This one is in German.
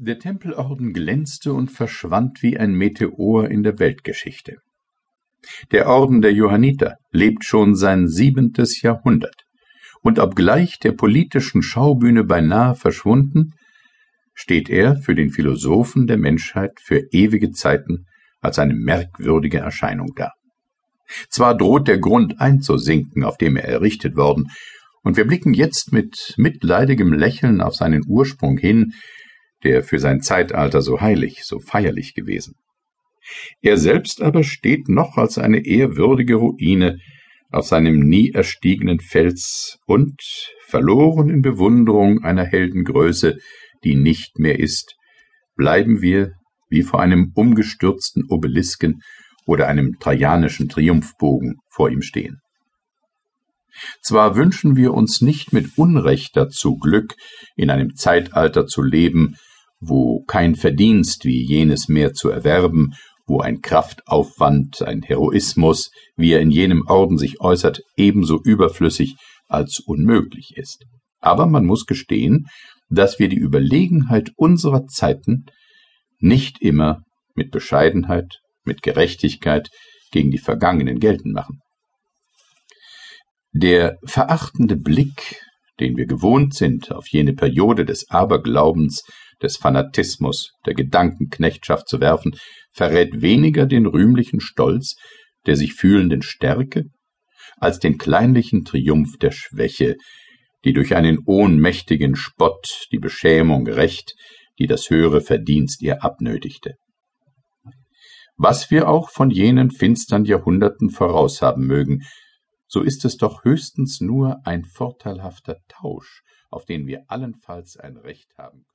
Der Tempelorden glänzte und verschwand wie ein Meteor in der Weltgeschichte. Der Orden der Johanniter lebt schon sein siebentes Jahrhundert, und obgleich der politischen Schaubühne beinahe verschwunden, steht er für den Philosophen der Menschheit für ewige Zeiten als eine merkwürdige Erscheinung da. Zwar droht der Grund einzusinken, auf dem er errichtet worden, und wir blicken jetzt mit mitleidigem Lächeln auf seinen Ursprung hin, der für sein Zeitalter so heilig, so feierlich gewesen. Er selbst aber steht noch als eine ehrwürdige Ruine auf seinem nie erstiegenen Fels und verloren in Bewunderung einer Heldengröße, die nicht mehr ist, bleiben wir wie vor einem umgestürzten Obelisken oder einem trajanischen Triumphbogen vor ihm stehen. Zwar wünschen wir uns nicht mit Unrecht dazu Glück, in einem Zeitalter zu leben, wo kein Verdienst wie jenes mehr zu erwerben, wo ein Kraftaufwand, ein Heroismus, wie er in jenem Orden sich äußert, ebenso überflüssig als unmöglich ist. Aber man muss gestehen, dass wir die Überlegenheit unserer Zeiten nicht immer mit Bescheidenheit, mit Gerechtigkeit gegen die Vergangenen geltend machen. Der verachtende Blick, den wir gewohnt sind auf jene Periode des Aberglaubens, des Fanatismus, der Gedankenknechtschaft zu werfen, verrät weniger den rühmlichen Stolz der sich fühlenden Stärke, als den kleinlichen Triumph der Schwäche, die durch einen ohnmächtigen Spott die Beschämung rächt, die das höhere Verdienst ihr abnötigte. Was wir auch von jenen finstern Jahrhunderten voraus haben mögen, so ist es doch höchstens nur ein vorteilhafter Tausch, auf den wir allenfalls ein Recht haben